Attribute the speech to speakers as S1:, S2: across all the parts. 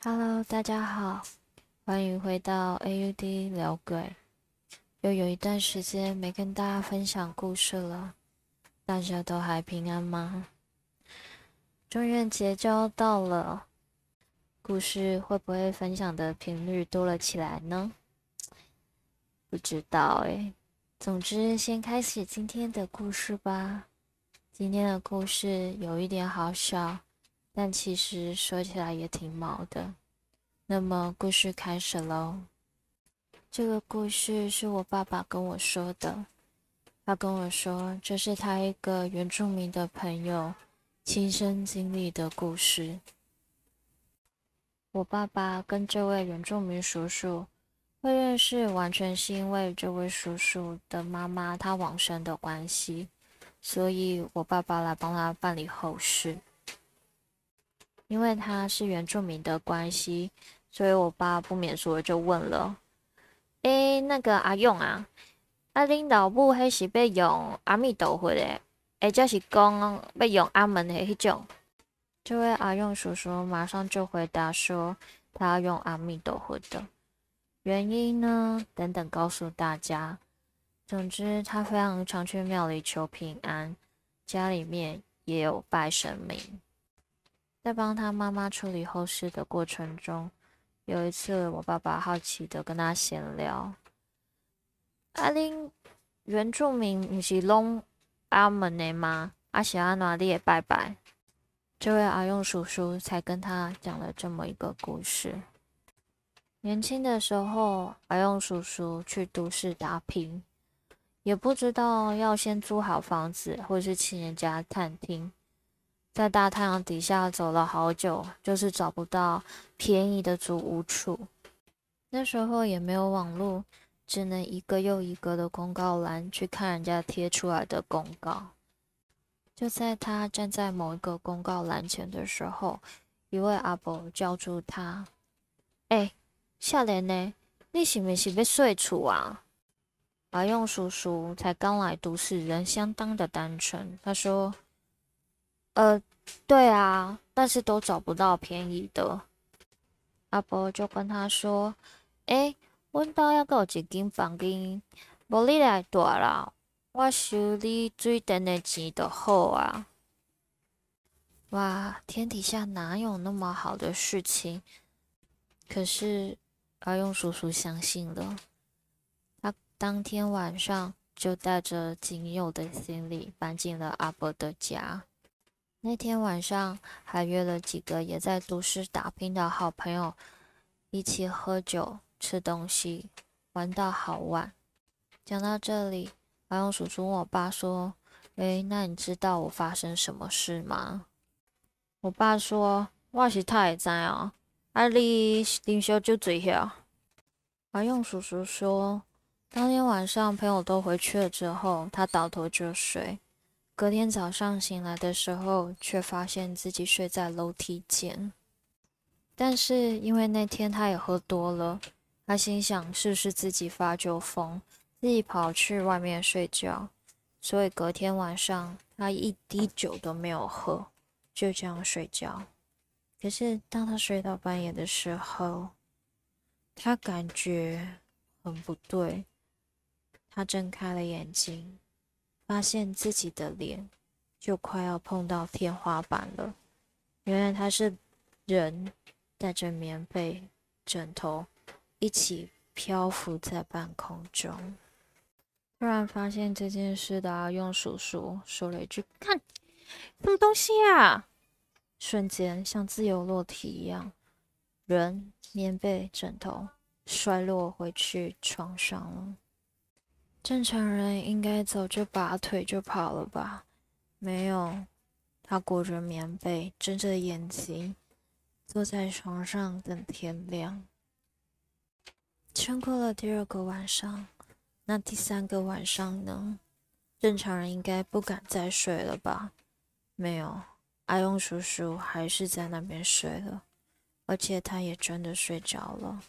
S1: Hello，大家好，欢迎回到 AUD 聊鬼。又有一段时间没跟大家分享故事了，大家都还平安吗？中元节就要到了，故事会不会分享的频率多了起来呢？不知道哎。总之，先开始今天的故事吧。今天的故事有一点好笑。但其实说起来也挺毛的。那么故事开始喽。这个故事是我爸爸跟我说的。他跟我说，这是他一个原住民的朋友亲身经历的故事。我爸爸跟这位原住民叔叔会认识，完全是因为这位叔叔的妈妈他往生的关系，所以我爸爸来帮他办理后事。因为他是原住民的关系，所以我爸不免说就问了：“诶，那个阿勇啊，阿领导母迄是要用阿弥陀佛的，或者是讲要用阿门的迄种？”这位阿勇叔叔马上就回答说：“他要用阿弥陀佛的，原因呢？等等告诉大家。总之，他非常常去庙里求平安，家里面也有拜神明。”在帮他妈妈处理后事的过程中，有一次我爸爸好奇的跟他闲聊：“阿玲，原住民不是拢阿门的吗？阿是阿哪里也拜拜？”这位阿用叔叔才跟他讲了这么一个故事。年轻的时候，阿用叔叔去都市打拼，也不知道要先租好房子，或是请人家探听。在大太阳底下走了好久，就是找不到便宜的租屋处。那时候也没有网络，只能一个又一个的公告栏去看人家贴出来的公告。就在他站在某一个公告栏前的时候，一位阿伯叫住他：“哎，少年呢？你是不是要睡厝啊？”阿用叔叔才刚来都市，人相当的单纯。他说。呃，对啊，但是都找不到便宜的。阿伯就跟他说：“诶，阮家要有一间房间，无你来住啦，我收你水电的钱就好啊。”哇，天底下哪有那么好的事情？可是阿勇叔叔相信了，他当天晚上就带着仅有的行李搬进了阿伯的家。那天晚上还约了几个也在都市打拼的好朋友，一起喝酒、吃东西，玩到好晚。讲到这里，阿勇叔叔问我爸说：“诶，那你知道我发生什么事吗？”我爸说：“我是太知啊，啊你啉烧酒醉晓。”阿勇叔叔说：“当天晚上朋友都回去了之后，他倒头就睡。”隔天早上醒来的时候，却发现自己睡在楼梯间。但是因为那天他也喝多了，他心想是不是自己发酒疯，自己跑去外面睡觉。所以隔天晚上他一滴酒都没有喝，就这样睡觉。可是当他睡到半夜的时候，他感觉很不对，他睁开了眼睛。发现自己的脸就快要碰到天花板了。原来他是人带着棉被、枕头一起漂浮在半空中。突然发现这件事的阿用叔叔说了一句：“看，什么东西啊！”瞬间像自由落体一样，人、棉被、枕头摔落回去床上了。正常人应该早就拔腿就跑了吧？没有，他裹着棉被，睁着眼睛，坐在床上等天亮。撑过了第二个晚上，那第三个晚上呢？正常人应该不敢再睡了吧？没有，阿勇叔叔还是在那边睡了，而且他也真的睡着了，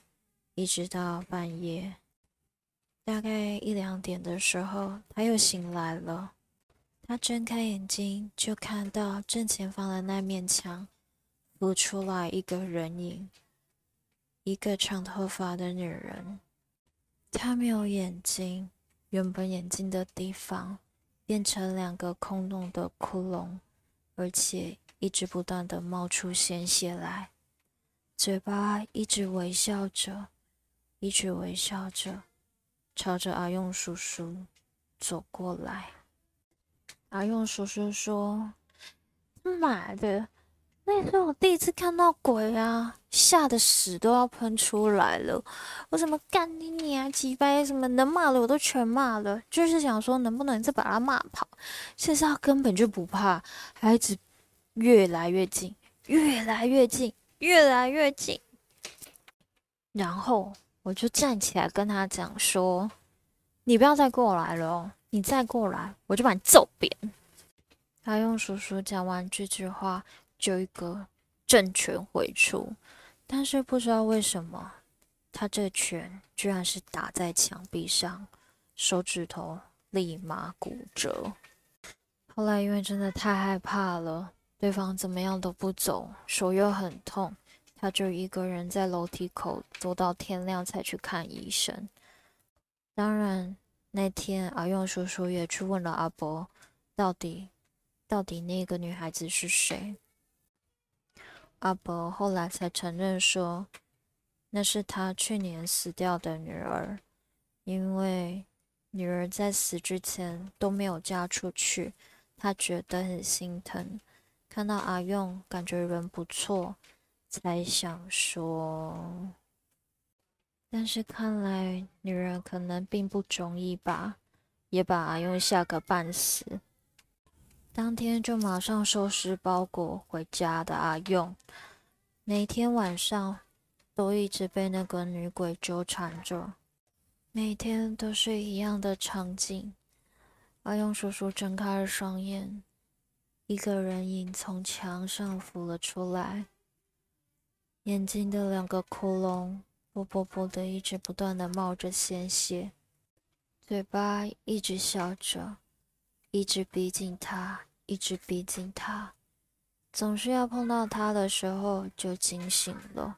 S1: 一直到半夜。大概一两点的时候，他又醒来了。他睁开眼睛，就看到正前方的那面墙浮出来一个人影，一个长头发的女人，她没有眼睛，原本眼睛的地方变成两个空洞的窟窿，而且一直不断的冒出鲜血来，嘴巴一直微笑着，一直微笑着，朝着阿用叔叔走过来。阿用叔叔说：“妈的！”那是我第一次看到鬼啊，吓得屎都要喷出来了。我怎么干你娘几百什么能骂的我都全骂了，就是想说能不能再把他骂跑。现在他根本就不怕，还一直越来越近，越来越近，越来越近。然后我就站起来跟他讲说：“你不要再过来了，你再过来我就把你揍扁。”他用叔叔讲完这句话。就一个正拳回出，但是不知道为什么，他这拳居然是打在墙壁上，手指头立马骨折。后来因为真的太害怕了，对方怎么样都不走，手又很痛，他就一个人在楼梯口坐到天亮才去看医生。当然那天阿用叔叔也去问了阿伯，到底到底那个女孩子是谁？阿伯后来才承认说，那是他去年死掉的女儿，因为女儿在死之前都没有嫁出去，他觉得很心疼，看到阿用感觉人不错，才想说，但是看来女人可能并不中意吧，也把阿用吓个半死。当天就马上收拾包裹回家的阿用，每天晚上都一直被那个女鬼纠缠着，每天都是一样的场景。阿用叔叔睁开了双眼，一个人影从墙上浮了出来，眼睛的两个窟窿啵啵啵的一直不断的冒着鲜血，嘴巴一直笑着。一直逼近他，一直逼近他，总是要碰到他的时候就惊醒了。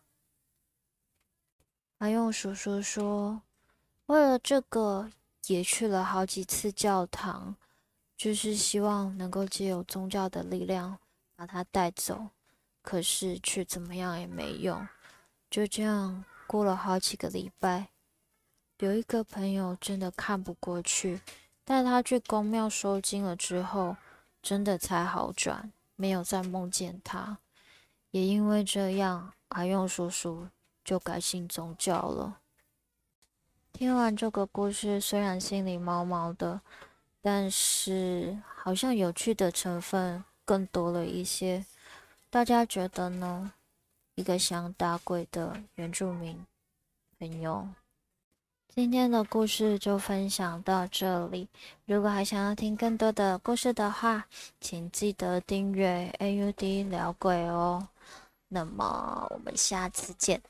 S1: 阿用叔叔说，为了这个也去了好几次教堂，就是希望能够借由宗教的力量把他带走，可是却怎么样也没用。就这样过了好几个礼拜，有一个朋友真的看不过去。带他去公庙收金了之后，真的才好转，没有再梦见他。也因为这样，阿用叔叔就改信宗教了。听完这个故事，虽然心里毛毛的，但是好像有趣的成分更多了一些。大家觉得呢？一个想打鬼的原住民朋友。今天的故事就分享到这里。如果还想要听更多的故事的话，请记得订阅 AUD 聊鬼哦。那么我们下次见，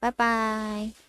S1: 拜拜。